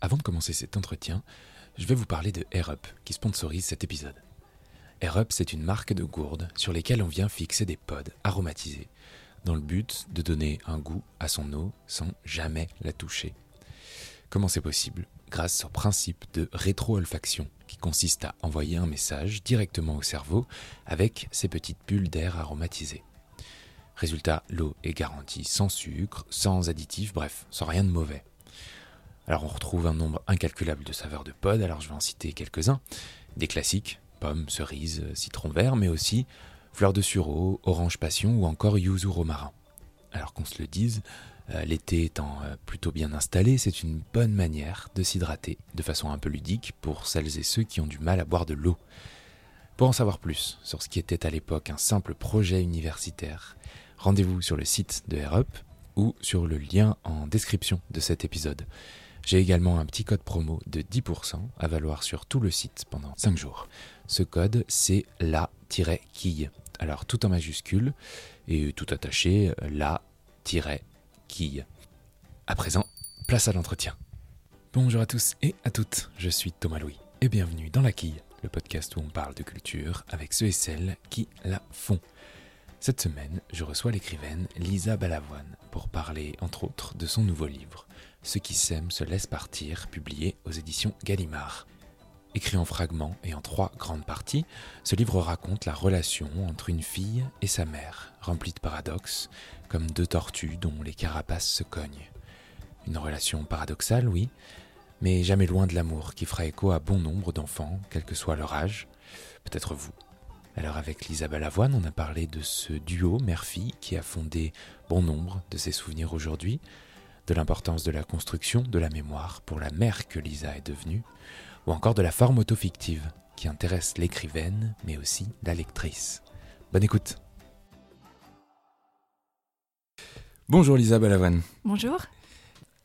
Avant de commencer cet entretien, je vais vous parler de AirUp qui sponsorise cet épisode. AirUp, c'est une marque de gourdes sur lesquelles on vient fixer des pods aromatisés dans le but de donner un goût à son eau sans jamais la toucher. Comment c'est possible? Grâce au principe de rétro-olfaction qui consiste à envoyer un message directement au cerveau avec ces petites bulles d'air aromatisées. Résultat, l'eau est garantie sans sucre, sans additifs, bref, sans rien de mauvais. Alors on retrouve un nombre incalculable de saveurs de pods, alors je vais en citer quelques-uns. Des classiques, pommes, cerises, citron vert, mais aussi fleurs de sureau, orange passion ou encore yuzu romarin. Alors qu'on se le dise, euh, l'été étant euh, plutôt bien installé, c'est une bonne manière de s'hydrater de façon un peu ludique pour celles et ceux qui ont du mal à boire de l'eau. Pour en savoir plus sur ce qui était à l'époque un simple projet universitaire, rendez-vous sur le site de AirUp ou sur le lien en description de cet épisode. J'ai également un petit code promo de 10% à valoir sur tout le site pendant 5 jours. Ce code, c'est la-quille. Alors tout en majuscule et tout attaché, la-quille. À présent, place à l'entretien. Bonjour à tous et à toutes, je suis Thomas Louis et bienvenue dans La Quille, le podcast où on parle de culture avec ceux et celles qui la font. Cette semaine, je reçois l'écrivaine Lisa Balavoine pour parler, entre autres, de son nouveau livre, Ce qui s'aime se laisse partir, publié aux éditions Gallimard. Écrit en fragments et en trois grandes parties, ce livre raconte la relation entre une fille et sa mère, remplie de paradoxes, comme deux tortues dont les carapaces se cognent. Une relation paradoxale, oui, mais jamais loin de l'amour qui fera écho à bon nombre d'enfants, quel que soit leur âge, peut-être vous. Alors avec Lisa Balavoine, on a parlé de ce duo mère-fille qui a fondé bon nombre de ses souvenirs aujourd'hui, de l'importance de la construction de la mémoire pour la mère que Lisa est devenue, ou encore de la forme autofictive qui intéresse l'écrivaine mais aussi la lectrice. Bonne écoute Bonjour Lisa Balavoine. Bonjour.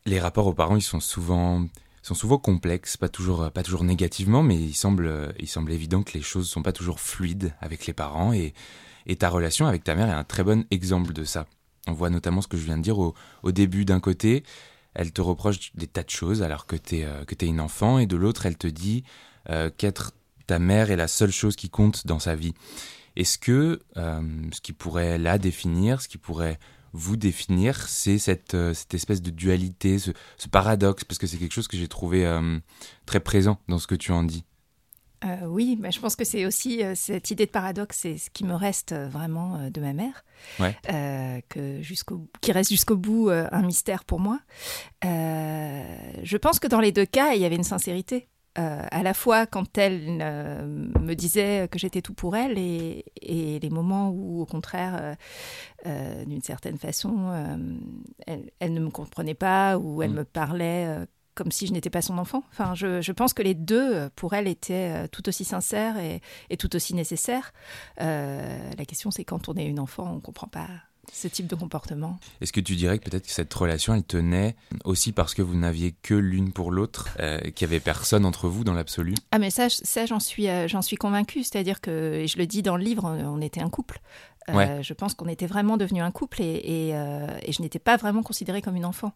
Les rapports aux parents, ils sont souvent sont souvent complexes, pas toujours, pas toujours négativement, mais il semble, il semble évident que les choses sont pas toujours fluides avec les parents et, et ta relation avec ta mère est un très bon exemple de ça. On voit notamment ce que je viens de dire au, début d'un côté, elle te reproche des tas de choses alors que tu es, euh, une enfant, et de l'autre, elle te dit euh, qu'être ta mère est la seule chose qui compte dans sa vie. Est-ce que euh, ce qui pourrait la définir, ce qui pourrait vous définir, c'est cette, euh, cette espèce de dualité, ce, paradoxe, parce que c'est quelque chose que j'ai trouvé très présent dans ce que tu en dis. Euh, oui, mais je pense que c'est aussi euh, cette idée de paradoxe, c'est ce qui me reste euh, vraiment de ma mère, Ouais. que jusqu'au, qui reste jusqu'au bout un mystère pour moi. Je pense que dans les deux cas, il y avait une sincérité. À la fois quand elle me disait que j'étais tout pour elle et, et les moments où, au contraire, d'une certaine façon, elle, elle ne me comprenait pas ou elle Mm. me parlait comme si je n'étais pas son enfant. Enfin, je, je pense que les deux, euh, pour elle, étaient euh, tout aussi sincères et, et tout aussi nécessaires. Euh, la question, c'est quand on est une enfant, on ne comprend pas ce type de comportement. Est-ce que tu dirais que peut-être que cette relation, elle tenait aussi parce que vous n'aviez que l'une pour l'autre, euh, qu'il n'y avait personne entre vous dans l'absolu? Ah, mais ça, ça j'en suis, euh, j'en suis convaincue. C'est-à-dire que, et je le dis dans le livre, on, était un couple. Euh, Ouais. Je pense qu'on était vraiment devenu un couple et, et, et je n'étais pas vraiment considérée comme une enfant.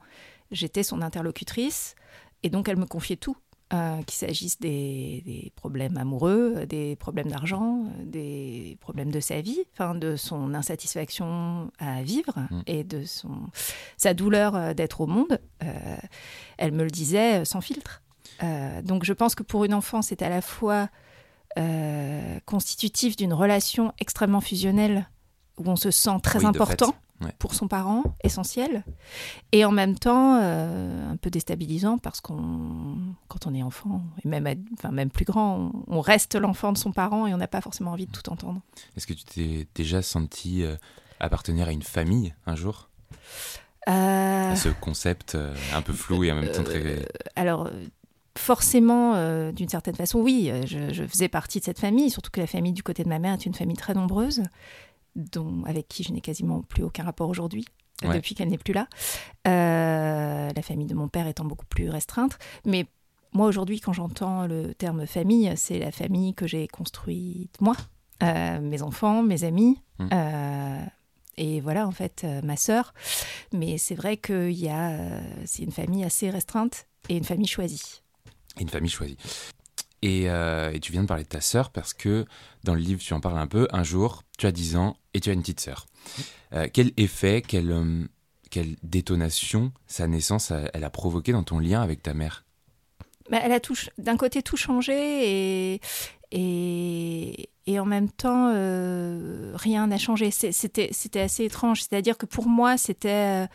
J'étais son interlocutrice et donc elle me confiait tout. euh, qu'il s'agisse des, des problèmes amoureux, des problèmes d'argent, des problèmes de sa vie, enfin de son insatisfaction à vivre Mm. et de son sa douleur euh, d'être au monde. Euh, elle me le disait euh, sans filtre. Euh, donc je pense que pour une enfant, c'est à la fois euh, constitutif d'une relation extrêmement fusionnelle où on se sent très Oui, important ouais. pour son parent, essentiel, et en même temps euh, un peu déstabilisant parce qu'on, quand on est enfant, et même, enfin, même plus grand, on, on reste l'enfant de son parent et on n'a pas forcément envie de tout entendre. Est-ce que tu t'es déjà senti euh, appartenir à une famille un jour? Euh, ce concept un peu flou et en même temps très... alors, forcément, euh, d'une certaine façon, oui, je, je faisais partie de cette famille, surtout que la famille du côté de ma mère est une famille très nombreuse, dont, avec qui je n'ai quasiment plus aucun rapport aujourd'hui. Ouais. Depuis qu'elle n'est plus là. Euh, la famille de mon père étant beaucoup plus restreinte. Mais moi, aujourd'hui, quand j'entends le terme famille, c'est la famille que j'ai construite moi, Euh, mes enfants, mes amis. Mm. Euh, et voilà en fait ma sœur. Mais c'est vrai qu'il y a, c'est une famille assez restreinte et une famille choisie. une famille choisie. Et, et, tu viens de parler de ta sœur parce que dans le livre, tu en parles un peu. Un jour, tu as 10 ans et tu as une petite sœur. quel effet, quel, quelle détonation sa naissance elle a provoqué dans ton lien avec ta mère? Bah, Elle a d'un côté tout changé et, et, et en même temps euh, rien n'a changé. C'était assez étrange. C'est-à-dire que pour moi, c'était...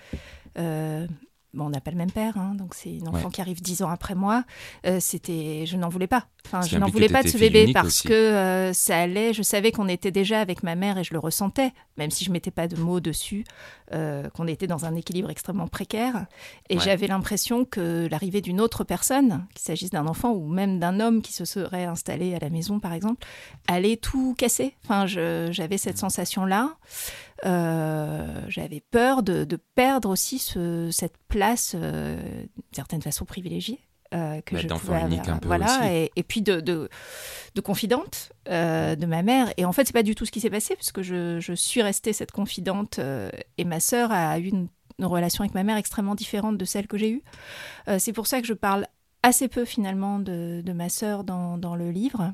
Euh, bon, on n'a pas le même père, hein, donc c'est une enfant qui arrive dix ans après moi. Euh, c'était, je n'en voulais pas. Enfin, je n'en voulais pas de ce bébé parce que euh, ça allait. Je savais qu'on était déjà avec ma mère et je le ressentais, même si je mettais pas de mots dessus, euh, qu'on était dans un équilibre extrêmement précaire. Et j'avais l'impression que l'arrivée d'une autre personne, qu'il s'agisse d'un enfant ou même d'un homme qui se serait installé à la maison, par exemple, allait tout casser. Enfin, j'avais cette mm. sensation-là. j'avais peur de, perdre aussi cette place, d'une certaine façon privilégiée. Euh, que bah, je pouvais unique un peu voilà Et, puis de, de, confidente euh, de ma mère et en fait c'est pas du tout ce qui s'est passé puisque je, je, suis restée cette confidente euh, et ma sœur a eu une, relation avec ma mère extrêmement différente de celle que j'ai eue c'est pour ça que je parle assez peu finalement de, de ma sœur dans, dans, le livre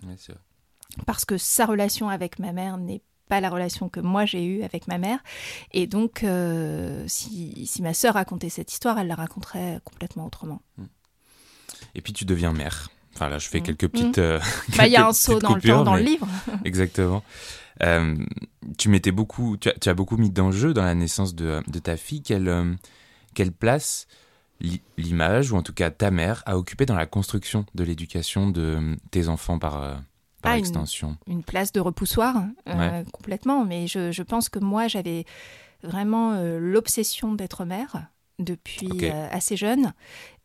parce que sa relation avec ma mère n'est pas la relation que moi j'ai eue avec ma mère. Et donc, si, si, ma sœur racontait cette histoire, elle la raconterait complètement autrement. Hmm. Et puis tu deviens mère. Enfin là, je fais mm. quelques petites. Mm. Euh, bah, il y a un saut dans le temps dans le livre. Exactement. Euh, tu mettais beaucoup, tu as, beaucoup mis d'enjeux dans la naissance de, de ta fille. Quelle, euh, quelle place l'image, ou en tout cas ta mère, a occupé dans la construction de l'éducation de tes enfants par, par ah, extension? une, place de repoussoir, complètement. Mais je, je, pense que moi, j'avais vraiment l'obsession d'être mère depuis assez jeune.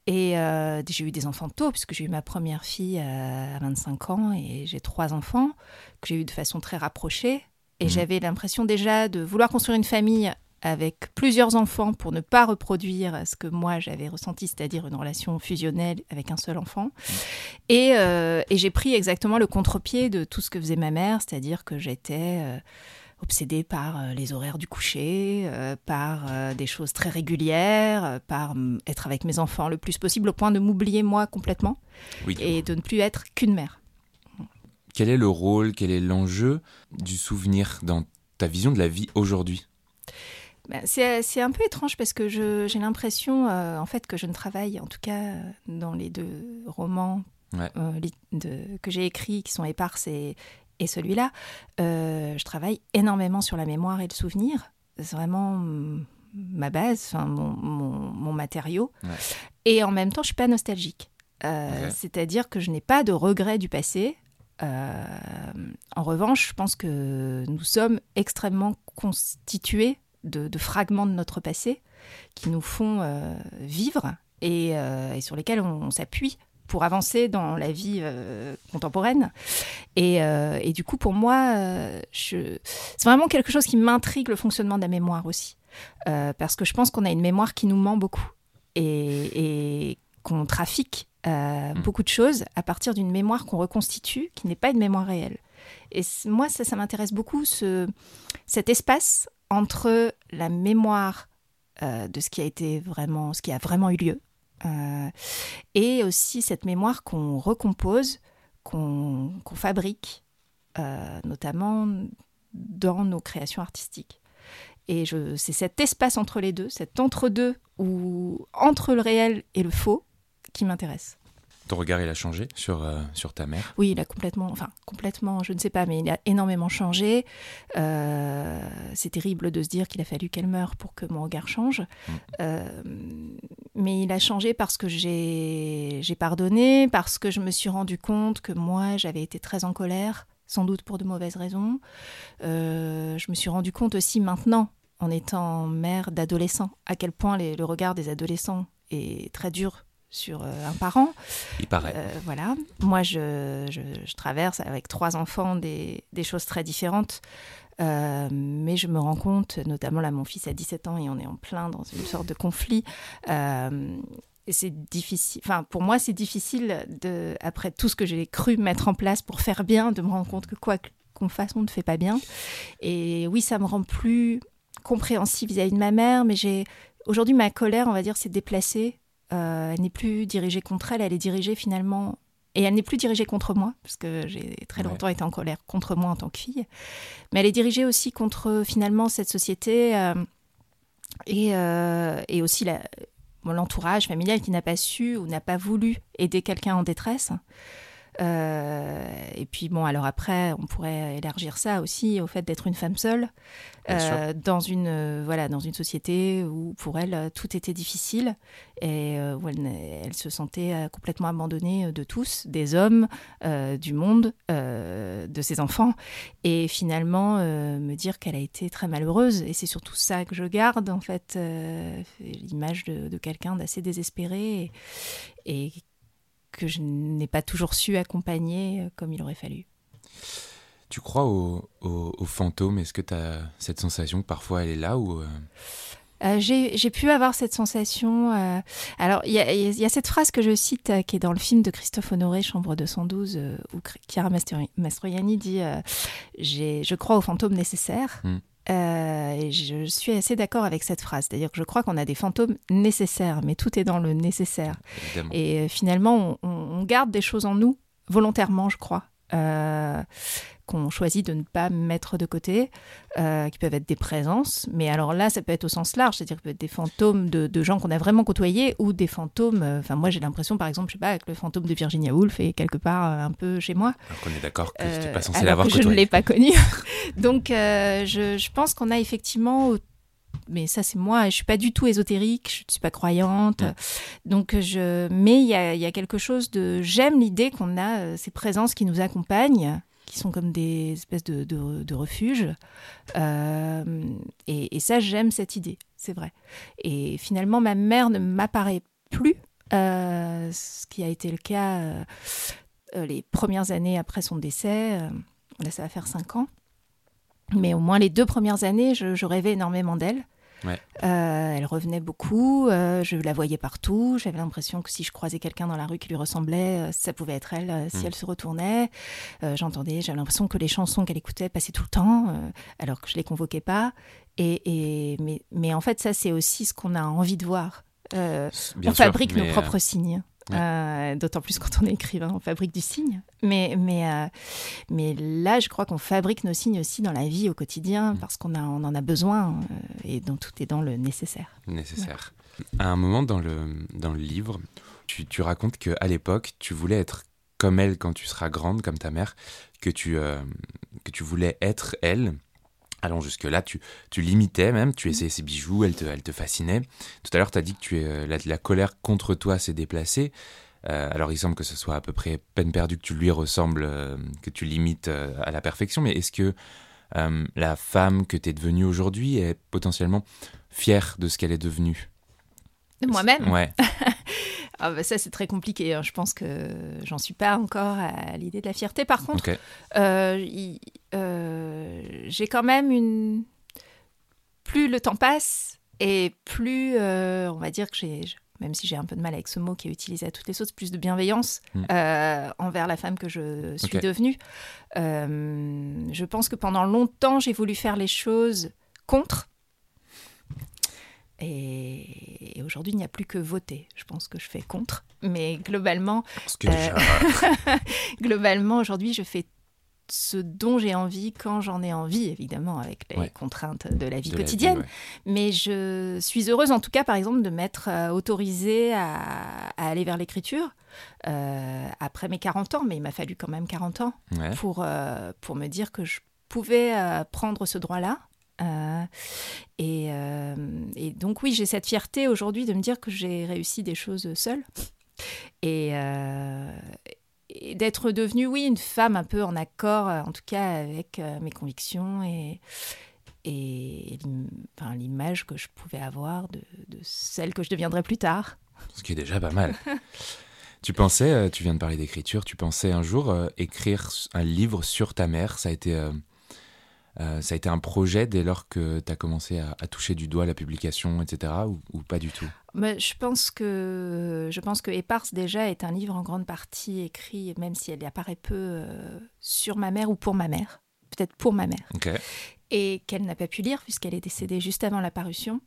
Et euh, j'ai eu des enfants tôt, puisque j'ai eu ma première fille à 25 ans et j'ai trois enfants que j'ai eu de façon très rapprochée. Et mmh. j'avais l'impression déjà de vouloir construire une famille avec plusieurs enfants pour ne pas reproduire ce que moi j'avais ressenti, c'est-à-dire une relation fusionnelle avec un seul enfant. Et, euh, et j'ai pris exactement le contre-pied de tout ce que faisait ma mère, c'est-à-dire que j'étais... Euh, obsédée par euh, les horaires du coucher, euh, par euh, des choses très régulières, par mm, être avec mes enfants le plus possible au point de m'oublier moi complètement et de ne plus être qu'une mère. Quel est le rôle, quel est l'enjeu du souvenir dans ta vision de la vie aujourd'hui? Ben, c'est un peu étrange parce que j'ai l'impression en fait que je ne travaille, en tout cas dans les deux romans que j'ai écrits qui sont éparses et, et celui-là, euh, je travaille énormément sur la mémoire et le souvenir. C'est vraiment ma base, mon, matériau. Et en même temps, je suis pas nostalgique. Euh, c'est-à-dire que je n'ai pas de regrets du passé. Euh, en revanche, je pense que nous sommes extrêmement constitués de, fragments de notre passé qui nous font vivre et, sur lesquels on s'appuie pour avancer dans la vie euh, contemporaine. Et, euh, et, du coup, pour moi, euh, c'est vraiment quelque chose qui m'intrigue le fonctionnement de la mémoire aussi. parce que je pense qu'on a une mémoire qui nous ment beaucoup et, et qu'on trafique mmh. beaucoup de choses à partir d'une mémoire qu'on reconstitue, qui n'est pas une mémoire réelle. Et moi, ça, ça m'intéresse beaucoup, ce, cet espace entre la mémoire de ce qui a été vraiment, ce qui a vraiment eu lieu, euh, et aussi cette mémoire qu'on recompose, qu'on fabrique, euh, notamment dans nos créations artistiques. Et c'est cet espace entre les deux, cet entre-deux, ou entre le réel et le faux, qui m'intéresse. Ton regard, il a changé sur, euh, sur ta mère? Oui, il a complètement, enfin complètement, je ne sais pas, mais il a énormément changé. Euh, c'est terrible de se dire qu'il a fallu qu'elle meure pour que mon regard change. Mm. Euh, mais il a changé parce que j'ai pardonné, parce que je me suis rendu compte que moi, j'avais été très en colère, sans doute pour de mauvaises raisons. je me suis rendu compte aussi maintenant, en étant mère d'adolescents, à quel point le regard des adolescents est très dur sur euh, un parent. Il paraît. Euh, voilà. Moi, je, je, traverse avec trois enfants des, des choses très différentes. Euh, mais je me rends compte, notamment là, mon fils a 17 ans et on est en plein dans une sorte de conflit. et c'est difficile. Enfin, pour moi, c'est difficile de, après tout ce que j'ai cru mettre en place pour faire bien, de me rendre compte que quoi qu'on fasse, on ne fait pas bien. Et oui, ça me rend plus compréhensive vis-à-vis de ma mère, mais j'ai aujourd'hui ma colère, on va dire, s'est déplacée. Euh, elle n'est plus dirigée contre elle, elle est dirigée finalement et elle n'est plus dirigée contre moi, parce que j'ai très longtemps été en colère contre moi en tant que fille. Mais elle est dirigée aussi contre finalement cette société euh, et, euh, et, aussi l'entourage familial qui n'a pas su ou n'a pas voulu aider quelqu'un en détresse. Euh, et puis bon, alors après, on pourrait élargir ça aussi au fait d'être une femme seule euh, dans une euh, voilà dans une société où pour elle tout était difficile et où elle, se sentait complètement abandonnée de tous, des hommes, du monde, de ses enfants, et finalement me dire qu'elle a été très malheureuse. Et c'est surtout ça que je garde en fait, l'image de, quelqu'un d'assez désespéré et, et que je n'ai pas toujours su accompagner euh, comme il aurait fallu. Tu crois aux au, fantômes Est-ce que tu as cette sensation que parfois elle est là ou euh? Euh, j'ai pu avoir cette sensation. alors, il y, y, a cette phrase que je cite qui est dans le film de Christophe Honoré, Chambre 212, où Chiara Mastroianni dit Je crois aux fantômes nécessaires. Hmm. Euh, et je suis assez d'accord avec cette phrase. C'est-à-dire que je crois qu'on a des fantômes nécessaires, mais tout est dans le nécessaire. Et euh, finalement, on, garde des choses en nous volontairement, je crois. Euh, qu'on choisit de ne pas mettre de côté, euh, qui peuvent être des présences. Mais alors là, ça peut être au sens large, c'est-à-dire peut être des fantômes de, gens qu'on a vraiment côtoyés ou des fantômes. Euh, enfin, moi, j'ai l'impression, par exemple, je sais pas, que le fantôme de Virginia Woolf est quelque part un peu chez moi. Alors qu'on est d'accord que tu n'es pas censé l'avoir côtoyé. Je ne l'ai pas connu. Donc, je, je, pense qu'on a effectivement mais ça c'est moi, je suis pas du tout ésotérique, je ne suis pas croyante. Donc je mais il y a, y a, quelque chose de j'aime l'idée qu'on a ces présences qui nous accompagnent qui sont comme des espèces de, de, refuges. Euh, et, ça, j'aime cette idée, c'est vrai. Et finalement, ma mère ne m'apparaît plus, euh, ce qui a été le cas euh, les premières années après son décès. là, ça va faire cinq ans. Mais au moins les deux premières années, je rêvais énormément d'elle. Euh, elle revenait beaucoup, euh, je la voyais partout. J'avais l'impression que si je croisais quelqu'un dans la rue qui lui ressemblait, euh, ça pouvait être elle si mm. elle se retournait. J'entendais, j'avais l'impression que les chansons qu'elle écoutait passaient tout le temps, alors que je les convoquais pas. Et, mais, mais en fait, ça, c'est aussi ce qu'on a envie de voir. on fabrique nos propres signes. Euh, d'autant plus quand on est écrivain, on fabrique du signe. Mais, mais, euh, mais là, je crois qu'on fabrique nos signes aussi dans la vie au quotidien mm. parce qu'on on en a besoin euh, et dont tout est dans le nécessaire. Nécessaire. À un moment dans le, dans le livre, tu, tu racontes qu'à l'époque, tu voulais être comme elle quand tu seras grande, comme ta mère, que tu, que tu voulais être elle Allons jusque-là, tu, tu limitais même, tu essayais ses bijoux, elle te, elle te fascinait. Tout à l'heure, tu as dit que tu es, euh, la, colère contre toi s'est déplacée. Euh, alors, il semble que ce soit à peu près peine perdue que tu lui ressembles, euh, que tu limites à la perfection. Mais est-ce que la femme que tu es devenue aujourd'hui est potentiellement fière de ce qu'elle est devenue? De moi-même Ouais. Ah bah ça, c'est très compliqué. Hein. Je pense que j'en suis pas encore à l'idée de la fierté. Par contre, euh, euh, j'ai quand même une. Plus le temps passe et plus, euh, on va dire que j'ai, même si j'ai un peu de mal avec ce mot qui est utilisé à toutes les sauces, plus de bienveillance hmm. envers la femme que je suis devenue. je pense que pendant longtemps, j'ai voulu faire les choses contre et, aujourd'hui, il n'y a plus que voter. Je pense que je fais contre. Mais globalement, euh, globalement aujourd'hui, je fais ce dont j'ai envie quand j'en ai envie, évidemment, avec les contraintes de la vie quotidienne. Mais je suis heureuse, en tout cas, par exemple, de m'être euh, autorisée à, aller vers l'écriture euh, après mes 40 ans. Mais il m'a fallu quand même 40 ans pour, pour me dire que je pouvais prendre ce droit-là euh, euh, donc oui, j'ai cette fierté aujourd'hui de me dire que j'ai réussi des choses seule. Et, euh, d'être devenue, oui, une femme un peu en accord, en tout cas avec mes convictions et, et enfin, l'image que je pouvais avoir de, celle que je deviendrai plus tard. Ce qui est déjà pas mal. tu pensais, tu viens de parler d'écriture, tu pensais un jour écrire un livre sur ta mère, ça a été euh, ça a été un projet dès lors que tu as commencé à, toucher du doigt la publication, etc., ou, pas du tout? Mais je pense que je pense que Éparse déjà est un livre en grande partie écrit, même si elle apparaît peu, euh, sur ma mère ou pour ma mère, peut-être pour ma mère. et qu'elle n'a pas pu lire puisqu'elle est décédée juste avant la parution.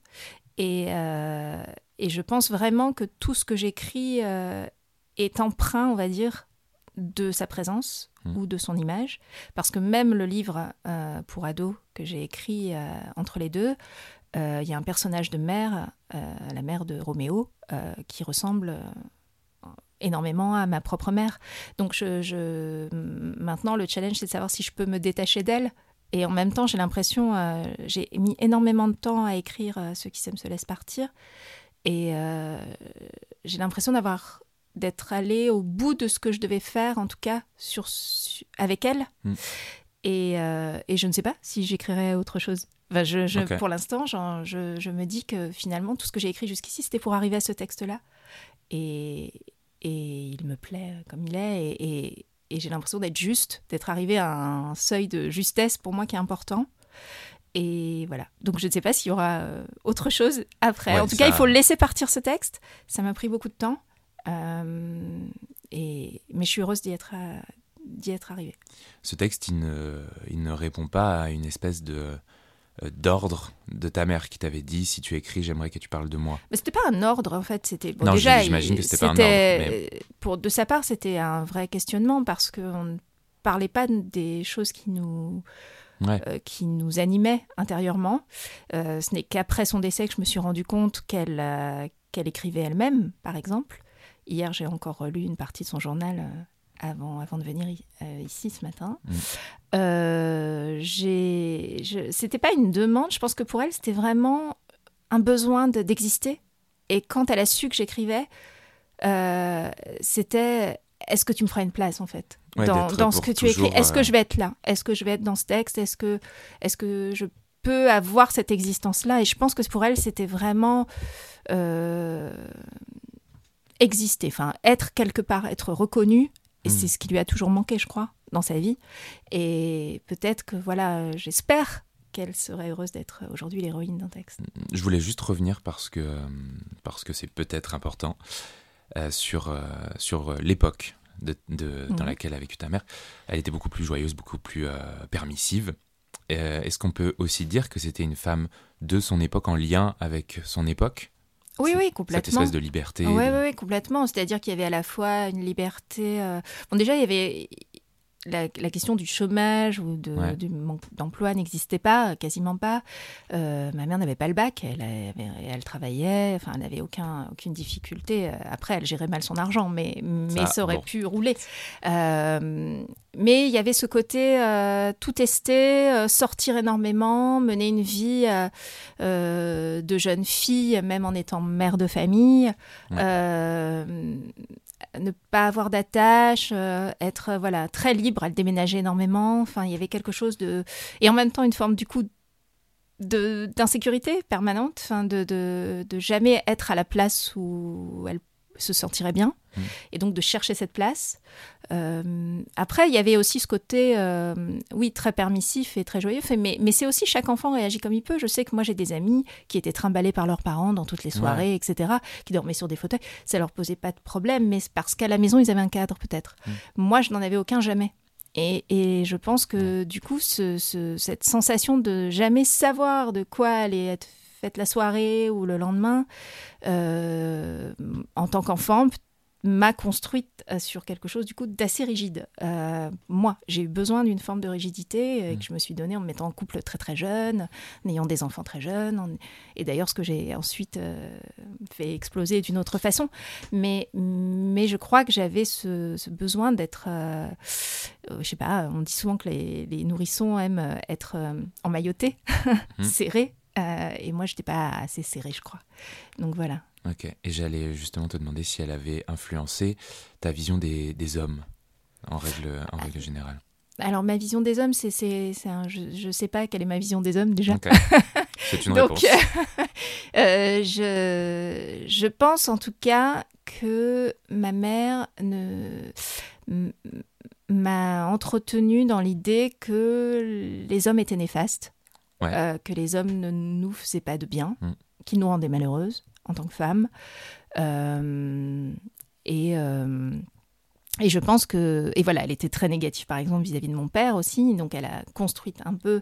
Et, euh, et je pense vraiment que tout ce que j'écris euh, est emprunt, on va dire, de sa présence Mm. ou de son image. Parce que même le livre euh, pour ados que j'ai écrit euh, entre les deux, euh, il y a un personnage de mère, euh, la mère de Roméo, euh, qui ressemble euh, énormément à ma propre mère. Donc je, je- maintenant, le challenge, c'est de savoir si je peux me détacher d'elle. Et en même temps, j'ai l'impression, euh, j'ai mis énormément de temps à écrire euh, Ceux qui s'aiment se laissent partir. Et euh, j'ai l'impression d'avoir d'être allée au bout de ce que je devais faire, en tout cas sur, avec elle. Mm. Et, euh, et je ne sais pas si j'écrirai autre chose. Enfin, je, je- Ok. Pour l'instant, je, je me dis que finalement, tout ce que j'ai écrit jusqu'ici, c'était pour arriver à ce texte-là. Et, et il me plaît comme il est. Et, j'ai l'impression d'être juste, d'être arrivé à un seuil de justesse pour moi qui est important. Et voilà. Donc je ne sais pas s'il y aura euh, autre chose après. Ouais, en tout ça- cas, il faut laisser partir ce texte. Ça m'a pris beaucoup de temps. Euh, et, mais je suis heureuse d'y être, euh, d'y être arrivée. Ce texte, il ne, il ne répond pas à une espèce de euh, d'ordre de ta mère qui t'avait dit si tu écris, j'aimerais que tu parles de moi. Mais c'était pas un ordre en fait, c'était bon, Non, déjà. j'imagine que c'était pas un ordre, Pour de sa part, c'était un vrai questionnement parce qu'on ne parlait pas des choses qui nous Ouais. euh, qui nous animaient intérieurement. Euh, ce n'est qu'après son décès que je me suis rendu compte qu'elle euh, qu'elle écrivait elle-même, par exemple. Hier, j'ai encore lu une partie de son journal euh, avant, avant de venir euh, ici ce matin. Mm. Euh, c'était pas une demande, je pense que pour elle, c'était vraiment un besoin de- d'exister. Et quand elle a su que j'écrivais, euh, c'était est-ce que tu me feras une place en fait? Ouais, dans, ce que tu écris Est-ce que je vais être là? Est-ce que je vais être dans ce texte? Est-ce que, est que je peux avoir cette existence-là? Et je pense que pour elle, c'était vraiment exister, enfin être quelque part, être reconnue. Et Mm. c'est ce qui lui a toujours manqué, je crois, dans sa vie. Et peut-être que, voilà, j'espère qu'elle serait heureuse d'être aujourd'hui l'héroïne d'un texte. Je voulais juste revenir parce que euh, parce que c'est peut-être important euh, sur euh, sur l'époque de, de- dans Mhm. laquelle a vécu ta mère. Elle était beaucoup plus joyeuse, beaucoup plus euh, permissive. Euh, Est-ce qu'on peut aussi dire que c'était une femme de son époque en lien avec son époque? Oui, Cette- oui, Cette complètement. espèce de liberté. Oui, de- oui, oui, complètement. C'est-à-dire qu'il y avait à la fois une liberté. euh, Bon, déjà, il y avait. La, la question du chômage ou de, Ouais. du manque d'emploi n'existait pas, quasiment pas. Euh, ma mère n'avait pas le bac, elle, avait- elle travaillait, enfin, elle n'avait aucun, aucune difficulté. Euh, Après, elle gérait mal son argent, mais, mais ça, Ça, aurait bon. pu rouler. Euh, mais il y avait ce côté euh, tout tester, euh, sortir énormément, mener une vie euh, euh, de jeune fille, même en étant mère de famille. Ouais. Euh, ne pas avoir d'attache, euh, être euh, voilà très libre, elle déménageait énormément. Enfin, il y avait quelque chose de et en même temps une forme du coup d'insécurité permanente, de, de de jamais être à la place où elle se sentirait bien Mm. et donc de chercher cette place. Euh, après, il y avait aussi ce côté, euh, oui, très permissif et très joyeux, mais, mais c'est aussi chaque enfant réagit comme il peut. Je sais que moi, j'ai des amis qui étaient trimballés par leurs parents dans toutes les soirées, etc., qui dormaient sur des fauteuils. Ça leur posait pas de problème, mais parce qu'à la maison, ils avaient un cadre, peut-être. Mm. Moi, je n'en avais aucun jamais. Et, et je pense que du coup, ce- ce- cette sensation de jamais savoir de quoi allait être la soirée ou le lendemain, euh, en tant qu'enfant, m'a construite euh, sur quelque chose du coup d'assez rigide. Euh, moi, j'ai eu besoin d'une forme de rigidité euh, Mm. que je me suis donnée en me mettant en couple très très jeune, en ayant des enfants très jeunes, en- et d'ailleurs ce que j'ai ensuite euh, fait exploser d'une autre façon. Mais, mais je crois que j'avais ce, ce besoin d'être, euh, je sais pas, on dit souvent que les, les nourrissons aiment être emmaillotés, Mhm. serrés, euh, et moi je n'étais pas assez serrée, je crois. Donc voilà. Ok. Et j'allais justement te demander si elle avait influencé ta vision des, des hommes en règle, en Ah. règle générale. Alors ma vision des hommes, c'est, c'est, c'est un, je, je sais pas quelle est ma vision des hommes déjà. C'est une Donc, réponse. euh, je, je pense en tout cas que ma mère ne m'a entretenu dans l'idée que les hommes étaient néfastes, Ouais. euh, que les hommes ne nous faisaient pas de bien, Mm. qu'ils nous rendaient malheureuses en tant que femmes. Euh, et, euh, et je pense que... Et voilà, elle était très négative, par exemple, vis-à-vis de mon père aussi. Donc, elle a construit un peu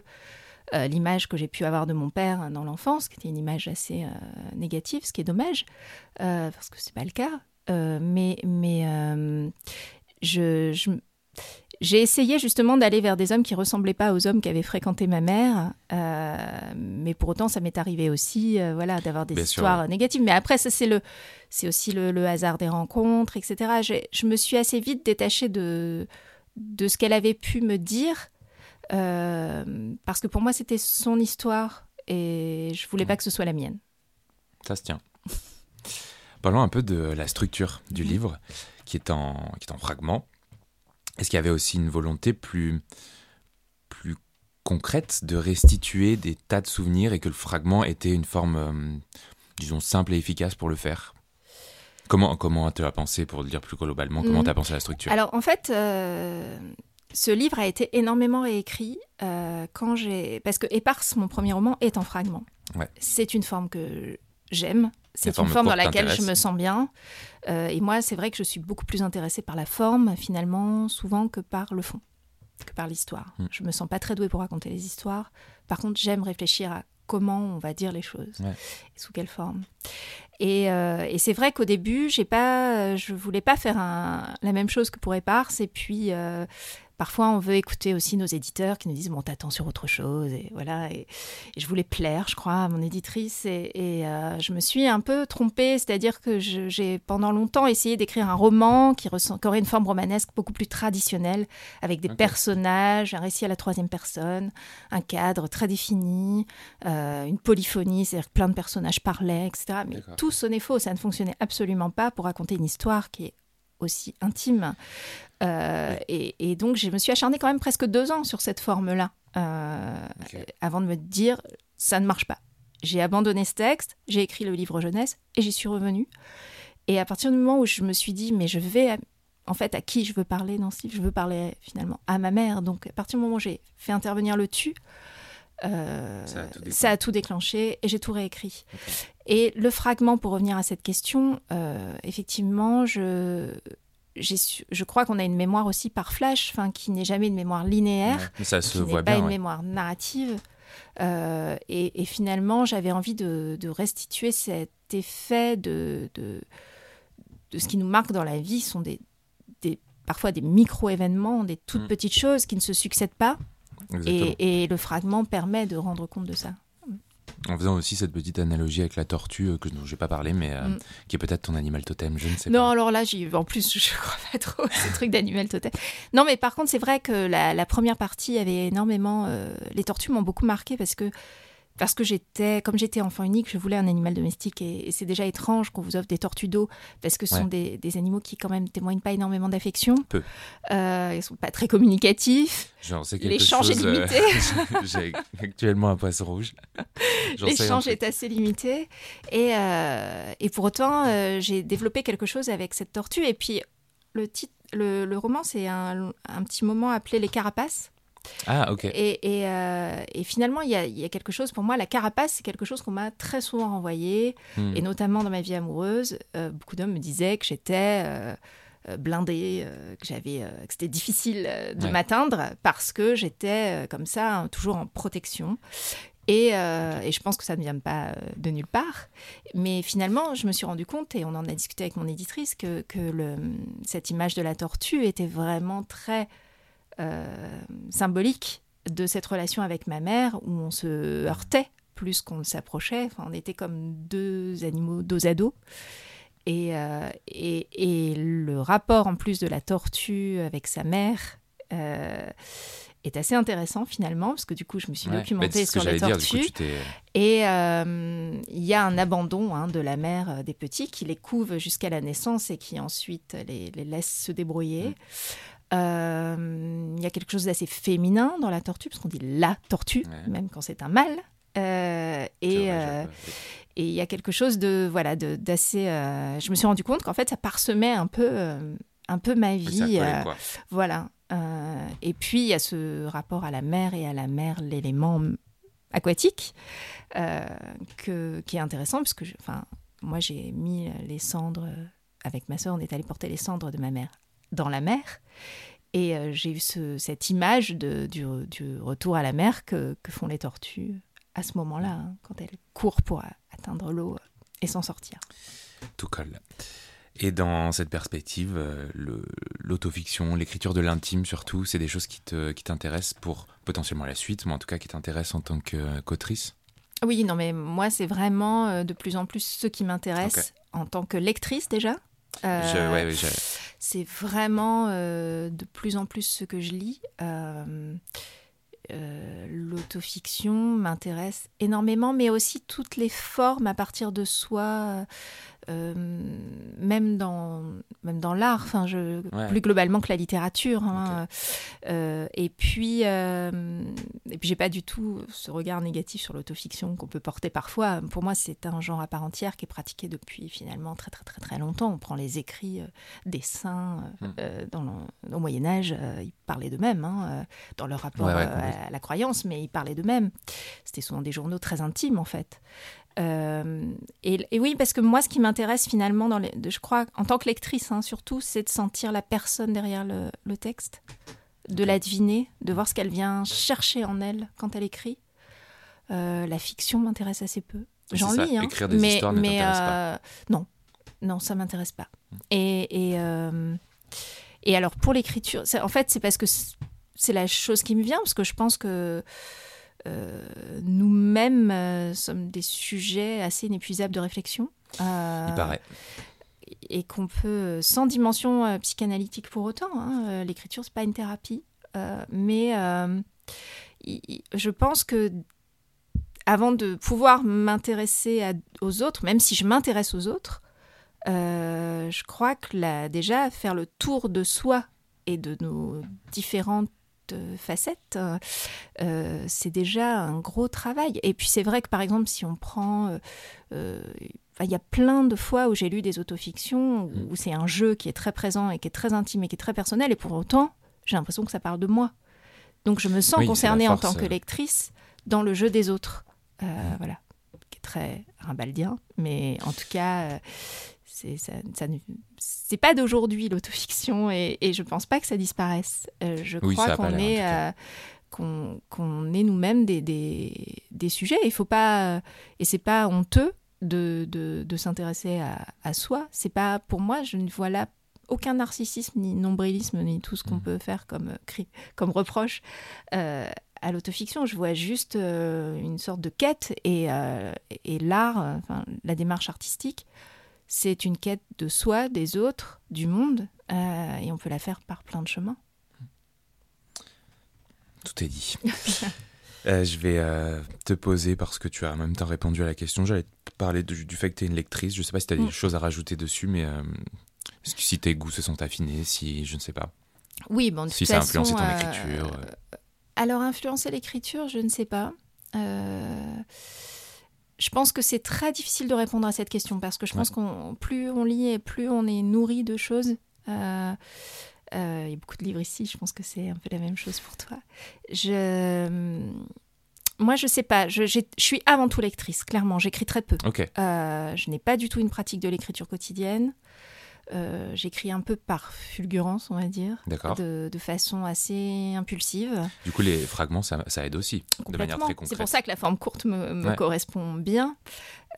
l'image que j'ai pu avoir de mon père dans l'enfance, qui était une image assez négative, ce qui est dommage, parce que c'est pas le cas. mais mais je, je j'ai essayé justement d'aller vers des hommes qui ressemblaient pas aux hommes qu'avait fréquenté ma mère, euh, mais pour autant ça m'est arrivé aussi, euh, voilà, d'avoir des histoires négatives. Mais après ça c'est le, c'est aussi le, hasard des rencontres, etc. Je me suis assez vite détachée de de ce qu'elle avait pu me dire, euh, parce que pour moi c'était son histoire et je voulais pas que ce soit la mienne. Ça se tient. Parlons un peu de la structure du livre, qui est en qui est en fragments. Est-ce qu'il y avait aussi une volonté plus, plus concrète de restituer des tas de souvenirs et que le fragment était une forme, euh, disons, simple et efficace pour le faire? Comment comment tu as pensé, pour le dire plus globalement, comment mhm. tu as pensé à la structure? Alors en fait, euh, ce livre a été énormément réécrit euh, quand j'ai... Parce que Éparse, mon premier roman, est en fragment. C'est une forme que j'aime. C'est une forme dans laquelle je me sens bien. Euh, et moi, c'est vrai que je suis beaucoup plus intéressée par la forme, finalement, souvent que par le fond, que par l'histoire. Je hmm. Je me sens pas très douée pour raconter les histoires. Par contre, j'aime réfléchir à comment on va dire les choses et sous quelle forme. Et, euh, et c'est vrai qu'au début, j'ai pas, je voulais pas faire un, la même chose que pour Éparse. Et puis, euh, Parfois, on veut écouter aussi nos éditeurs qui nous disent bon, t'attends sur autre chose, et voilà. Et, je voulais plaire, je crois, à mon éditrice, et, euh, je me suis un peu trompée, c'est-à-dire que j'ai pendant longtemps essayé d'écrire un roman qui, aurait une forme romanesque beaucoup plus traditionnelle, avec des personnages, un récit à la troisième personne, un cadre très défini, euh, une polyphonie, c'est-à-dire que plein de personnages parlaient, etc. Mais tout sonnait faux, ça ne fonctionnait absolument pas pour raconter une histoire qui est aussi intime. Euh, et, donc, je me suis acharnée quand même presque deux ans sur cette forme-là, euh, avant de me dire, ça ne marche pas. J'ai abandonné ce texte, j'ai écrit le livre jeunesse et j'y suis revenue. Et à partir du moment où je me suis dit, mais je vais, en fait, à qui je veux parler dans ce livre? Je veux parler finalement à ma mère. Donc, à partir du moment où j'ai fait intervenir le tu, euh, ça, a tout déclenché et j'ai tout réécrit. Et le fragment, pour revenir à cette question, effectivement, je, je crois qu'on a une mémoire aussi par flash, qui n'est jamais une mémoire linéaire, ça se qui n'est pas une mémoire narrative. Euh, et, finalement, j'avais envie de, restituer cet effet de, de, de, ce qui nous marque dans la vie, sont des, des parfois des micro-événements, des toutes mm. petites choses qui ne se succèdent pas. Et, et, le fragment permet de rendre compte de ça. En faisant aussi cette petite analogie avec la tortue, euh, que, dont je n'ai pas parlé, mais euh, mm. qui est peut-être ton animal totem, je ne sais pas. Non, alors là, en plus, je ne crois pas trop ces trucs d'animal totem. Non, mais par contre, c'est vrai que la, première partie avait énormément. Euh, les tortues m'ont beaucoup marqué parce que parce que j'étais, comme j'étais enfant unique, je voulais un animal domestique et, c'est déjà étrange qu'on vous offre des tortues d'eau parce que ce sont des, animaux qui quand même témoignent pas énormément d'affection. Peu. Euh, ils sont pas très communicatifs. J'en sais quelque L'échange est limité. Euh, j'ai actuellement un poisson rouge. L'échange est assez limité et, euh, et pour autant euh, j'ai développé quelque chose avec cette tortue et puis le titre, le, le roman c'est un, un petit moment appelé les carapaces. Ah, ok. Et, euh, et, finalement, il y, a, y, a, quelque chose, pour moi, la carapace, c'est quelque chose qu'on m'a très souvent renvoyé, hmm. et notamment dans ma vie amoureuse. Euh, beaucoup d'hommes me disaient que j'étais euh, blindée, que, j'avais, que c'était difficile de m'atteindre parce que j'étais comme ça, hein, toujours en protection. Et, et, je pense que ça ne vient pas de nulle part. Mais finalement, je me suis rendu compte, et on en a discuté avec mon éditrice, que, que le, cette image de la tortue était vraiment très symbolique de cette relation avec ma mère où on se heurtait plus qu'on ne s'approchait. Enfin, on était comme deux animaux dos à dos. Et, euh, et, et, le rapport en plus de la tortue avec sa mère euh, est assez intéressant finalement, parce que du coup je me suis documentée sur la tortue. et il y a un abandon hein, de la mère des petits qui les couve jusqu'à la naissance et qui ensuite les, les laisse se débrouiller. Euh, il y a quelque chose d'assez féminin dans la tortue, parce qu'on dit la tortue, même quand c'est un mâle. Euh, et euh, et il y a quelque chose de voilà d'assez. je me suis rendu compte qu'en fait ça parsemait un peu un peu ma vie. voilà. et puis il y a ce rapport à la mer et à la mer, l'élément aquatique, que, qui est intéressant puisque enfin moi j'ai mis les cendres avec ma soeur, on est allé porter les cendres de ma mère dans la mer. Et euh, j'ai eu ce- cette image de, du, du retour à la mer que, que font les tortues à ce moment-là, hein, quand elles courent pour atteindre l'eau euh, et s'en sortir. Tout colle. Et dans cette perspective, euh, le- l'autofiction, l'écriture de l'intime surtout, c'est des choses qui te- qui t'intéressent pour potentiellement la suite, mais en tout cas qui t'intéressent en tant que- qu'autrice? Oui, non, mais moi, c'est vraiment de plus en plus ce qui m'intéresse en tant que lectrice déjà. Euh, ouais, ouais, C'est vraiment euh, de plus en plus ce que je lis. Euh, euh, L'autofiction m'intéresse énormément, mais aussi toutes les formes à partir de soi, euh, même dans, même dans l'art, enfin, je, Ouais. plus globalement que la littérature. hein. Euh, et puis, et puis j'ai pas du tout ce regard négatif sur l'autofiction qu'on peut porter parfois. Pour moi, c'est un genre à part entière qui est pratiqué depuis finalement très très très très longtemps. On prend les écrits des saints euh, Mm. euh, dans le- au Moyen Âge, ils parlaient d'eux-mêmes hein, dans leur rapport Ouais, ouais, à la croyance, mais ils parlaient d'eux-mêmes. C'était souvent des journaux très intimes en fait. Euh, et, et oui, parce que moi, ce qui m'intéresse finalement, dans les, de- je crois, en tant que lectrice, hein, surtout, c'est de sentir la personne derrière le, le texte, de la deviner, de voir ce qu'elle vient chercher en elle quand elle écrit. Euh, la fiction m'intéresse assez peu. C'est J'en lis, hein, écrire des mais, histoires ne mais t'intéresse pas. euh, non, non, ça m'intéresse pas. Et, et, euh, et alors pour l'écriture, en fait, c'est parce que c'est- la chose qui me vient, parce que je pense que euh, nous-mêmes euh, sommes des sujets assez inépuisables de réflexion. Euh, Il paraît. et qu'on peut, sans dimension psychanalytique pour autant, hein, l'écriture, c'est pas une thérapie, mais je pense que avant de pouvoir m'intéresser aux autres, même si je m'intéresse aux autres, je crois que là, déjà, faire le tour de soi et de nos différentes euh, facettes, euh, euh, c'est déjà un gros travail. Et puis c'est vrai que par exemple, si on prend... euh, il y a plein de fois où j'ai lu des autofictions où, Mm. où c'est un jeu qui est très présent et qui est très intime et qui est très personnel, et pour autant, j'ai l'impression que ça parle de moi. Donc je me sens Oui, concernée en tant que lectrice dans le jeu des autres. Euh, Voilà. Qui est très rimbaldien, mais en tout cas, c'est ça, ça c'est pas d'aujourd'hui l'autofiction et, et je pense pas que ça disparaisse. Euh, je Oui, crois qu'on est, euh, qu'on est nous-mêmes des, des, des sujets. Il faut pas et c'est pas honteux de, de, de s'intéresser à, à soi. C'est pas pour moi, je ne vois là aucun narcissisme ni nombrilisme ni tout ce qu'on Mhm. peut faire comme euh, cri, comme reproche euh, à l'autofiction. Je vois juste euh, une sorte de quête et, euh, et l'art, euh, enfin, la démarche artistique, c'est une quête de soi, des autres, du monde, euh, et on peut la faire par plein de chemins. Tout est dit. Euh, je vais euh, te poser, parce que tu as en même temps répondu à la question, j'allais te parler du, du fait que tu es une lectrice. Je sais pas si tu as des Mm. choses à rajouter dessus, mais si tes goûts se sont affinés, si je ne sais pas. Oui, bon, de Si toute ça a façon, influencé ton écriture. Alors, influencer l'écriture, je ne sais pas. Euh, je pense que c'est très difficile de répondre à cette question parce que je pense qu'on plus on lit et plus on est nourri de choses. Euh, euh, il y a beaucoup de livres ici, je pense que c'est un peu la même chose pour toi. Je, moi, je sais pas. Je, suis avant tout lectrice, clairement. J'écris très peu. Ok, Euh, je n'ai pas du tout une pratique de l'écriture quotidienne. Euh, J'écris un peu par fulgurance, on va dire, de, de façon assez impulsive. Du coup, les fragments, ça, ça aide aussi, de manière très C'est concrète. pour ça que la forme courte me, me Ouais. correspond bien.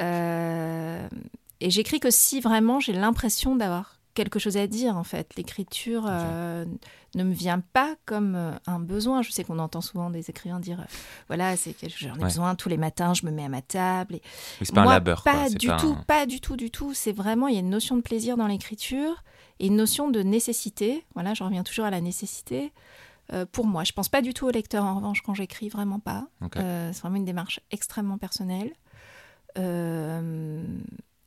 Euh, et j'écris que si vraiment j'ai l'impression d'avoir quelque chose à dire, en fait. L'écriture euh, ne me vient pas comme euh, un besoin. Je sais qu'on entend souvent des écrivains dire, euh, voilà, c'est que j'en ai Ouais. besoin tous les matins, je me mets à ma table. Et Mais c'est pas moi, un labeur. Pas du pas tout, un- pas du tout, du tout. C'est vraiment, il y a une notion de plaisir dans l'écriture et une notion de nécessité. Voilà, je reviens toujours à la nécessité. euh, pour moi, je pense pas du tout au lecteur en revanche quand j'écris, vraiment pas. Euh, c'est vraiment une démarche extrêmement personnelle. Euh,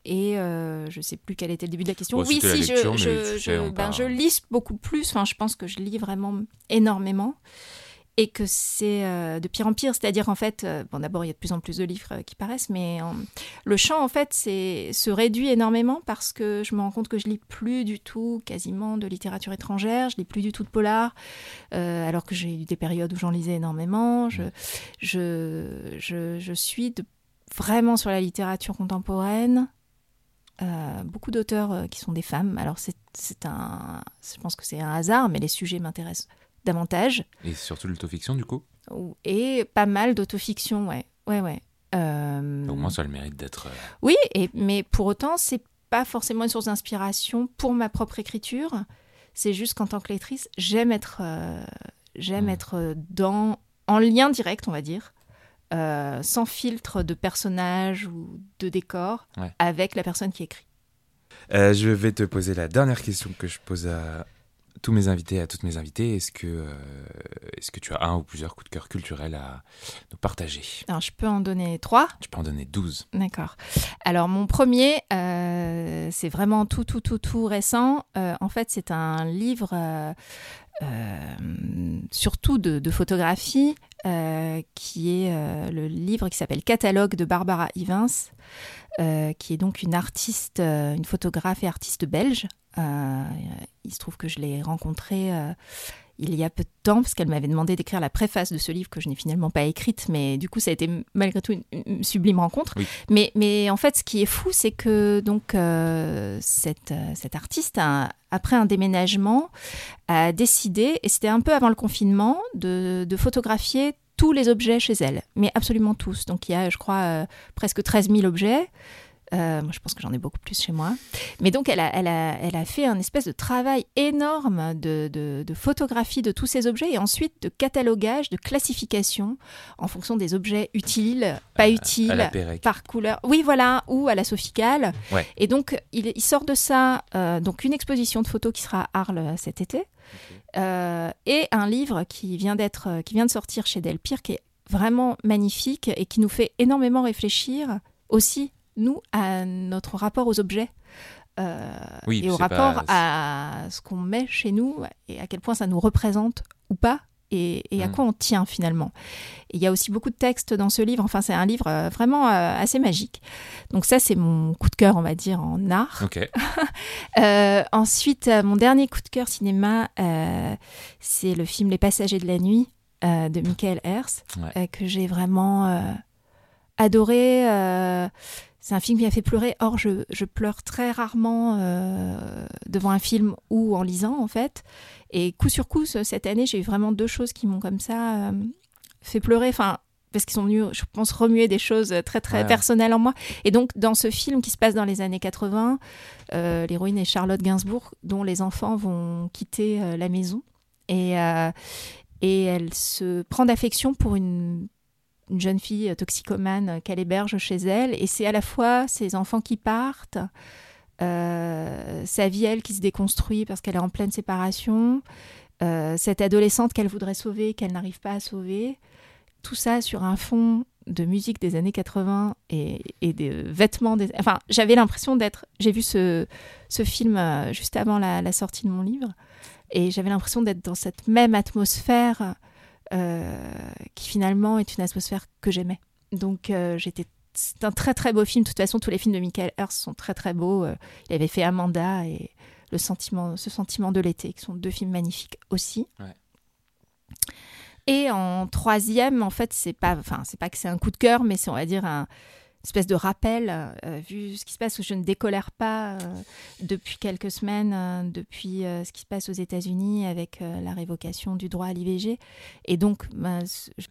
et euh, je sais plus quel était le début de la question. Bon, oui, si, je, lecture, ben, je lis beaucoup plus. Enfin, je pense que je lis vraiment énormément. Et que c'est euh, de pire en pire. C'est-à-dire, en fait, euh, bon, d'abord, il y a de plus en plus de livres qui paraissent, mais le champ, en fait, se réduit énormément parce que je me rends compte que je lis plus du tout, quasiment, de littérature étrangère. Je lis plus du tout de polar, alors que j'ai eu des périodes où j'en lisais énormément. Je, je, je, je suis de- vraiment sur la littérature contemporaine euh, beaucoup d'auteurs euh, qui sont des femmes. Alors c'est un, je pense que c'est un hasard, mais les sujets m'intéressent davantage. Et surtout l'autofiction, du coup? Ou- Et pas mal d'autofiction, ouais, ouais, ouais. Euh, Au moins, ça a le mérite d'être. Oui, et, mais pour autant, c'est pas forcément une source d'inspiration pour ma propre écriture. C'est juste qu'en tant que lectrice, j'aime être, euh, j'aime Mm. être dans, en lien direct, on va dire, euh, sans filtre de personnage ou de décor, Ouais. avec la personne qui écrit. Euh, je vais te poser la dernière question que je pose à tous mes invités, à toutes mes invitées. Est-ce que, euh, est-ce que tu as un ou plusieurs coups de cœur culturels à nous partager? Alors, je peux en donner trois? Tu peux en donner 12. D'accord. Alors mon premier, euh, c'est vraiment tout, tout, tout, tout récent. Euh, en fait, c'est un livre surtout de, photographie, euh, qui est euh, le livre qui s'appelle Catalogue de Barbara Ivins, euh, qui est donc une artiste, euh, une photographe et artiste belge. Euh, il se trouve que je l'ai rencontrée euh, il y a peu de temps, parce qu'elle m'avait demandé d'écrire la préface de ce livre que je n'ai finalement pas écrite, mais du coup, ça a été malgré tout une, une sublime rencontre. Oui. Mais, mais en fait, ce qui est fou, c'est que donc euh, cette, euh, cette artiste, a- après un déménagement, a décidé, et c'était un peu avant le confinement, de, de photographier tous les objets chez elle, mais absolument tous. Donc il y a, je crois, euh, presque 13 000 objets. Euh, moi, je pense que j'en ai beaucoup plus chez moi. Mais donc, elle a, elle a, elle a fait un espèce de travail énorme de, de, de photographie de tous ces objets et ensuite de catalogage, de classification en fonction des objets utiles, pas utiles, À par couleur. Oui, voilà, ou à la Soficale. Ouais. Et donc, il, il sort de ça euh, donc une exposition de photos qui sera à Arles cet été euh, et un livre qui vient d'être, qui vient de sortir chez Delpire, qui est vraiment magnifique et qui nous fait énormément réfléchir aussi nous à notre rapport aux objets. euh, Oui, et au rapport pas- à ce qu'on met chez nous et à quel point ça nous représente ou pas et, et à Mm. quoi on tient finalement. Il y a aussi beaucoup de textes dans ce livre, enfin c'est un livre euh, vraiment euh, assez magique. Donc ça c'est mon coup de cœur on va dire en art. Ok. Euh, ensuite mon dernier coup de cœur cinéma c'est le film Les Passagers de la nuit de Michael Hers Ouais. que j'ai vraiment adoré. C'est un film qui m'a fait pleurer. Or, je, je pleure très rarement euh, devant un film ou en lisant, en fait. Et coup sur coup, ce- cette année, j'ai eu vraiment deux choses qui m'ont comme ça euh, fait pleurer. Enfin, parce qu'ils sont venus, je pense, remuer des choses très, très Ouais. personnelles en moi. Et donc, dans ce film qui se passe dans les années 80, euh, l'héroïne est Charlotte Gainsbourg, dont les enfants vont quitter la maison. Et, et elle se prend d'affection pour une, une jeune fille euh, toxicomane euh, qu'elle héberge chez elle. Et c'est à la fois ses enfants qui partent, euh, sa vie, elle, qui se déconstruit parce qu'elle est en pleine séparation, cette adolescente qu'elle voudrait sauver, qu'elle n'arrive pas à sauver. Tout ça sur un fond de musique des années 80 et, et des vêtements des... Enfin, j'avais l'impression d'être... J'ai vu ce, film juste avant la, sortie de mon livre et j'avais l'impression d'être dans cette même atmosphère qui finalement est une atmosphère que j'aimais. Donc euh, j'étais c'est un très très beau film. De toute façon, tous les films de Michael Hers sont très très beaux. Euh, il avait fait Amanda et le sentiment, ce sentiment de l'été, qui sont deux films magnifiques aussi. Ouais. Et en troisième, en fait, c'est pas, enfin, c'est pas que c'est un coup de cœur, mais c'est on va dire un espèce de rappel, euh, vu ce qui se passe où je ne décolère pas euh, depuis quelques semaines, euh, depuis euh, ce qui se passe aux États-Unis avec euh, la révocation du droit à l'IVG. Et donc, ben,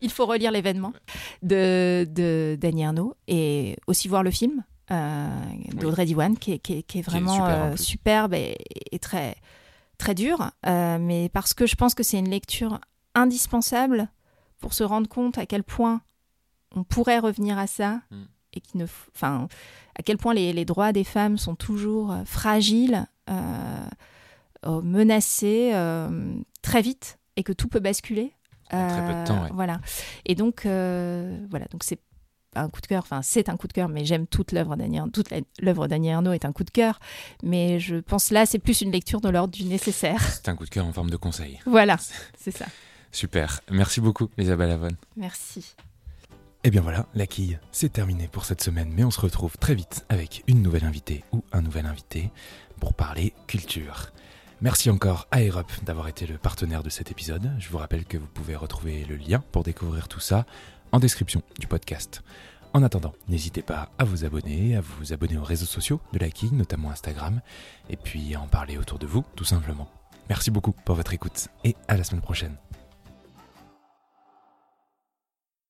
il faut relire l'événement de, de Danny Arnaud et aussi voir le film euh, d'Audrey Diwan, qui est, qui est- qui est vraiment super, euh, superbe et, et très, très dur. euh, mais parce que je pense que c'est une lecture indispensable pour se rendre compte à quel point on pourrait revenir à ça Mm. Et qui ne, enfin, à quel point les, les droits des femmes sont toujours euh, fragiles, euh, euh, menacés euh, très vite et que tout peut basculer. En très peu de temps, ouais. Voilà. Et donc, voilà. Donc c'est un coup de cœur. Enfin, c'est un coup de cœur, mais j'aime toute l'œuvre d'Annie. Toute l'œuvre d'Annie Ernaux est un coup de cœur. Mais je pense là, c'est plus une lecture de l'ordre du nécessaire. C'est un coup de cœur en forme de conseil. voilà. C'est ça. Super. Merci beaucoup, Isabelle Avon. Merci. Et bien voilà, la quille, c'est terminé pour cette semaine, mais on se retrouve très vite avec une nouvelle invitée ou un nouvel invité pour parler culture. Merci encore à Europe d'avoir été le partenaire de cet épisode. Je vous rappelle que vous pouvez retrouver le lien pour découvrir tout ça en description du podcast. En attendant, n'hésitez pas à vous abonner, à vous abonner aux réseaux sociaux de la King, notamment Instagram, et puis à en parler autour de vous, tout simplement. Merci beaucoup pour votre écoute et à la semaine prochaine.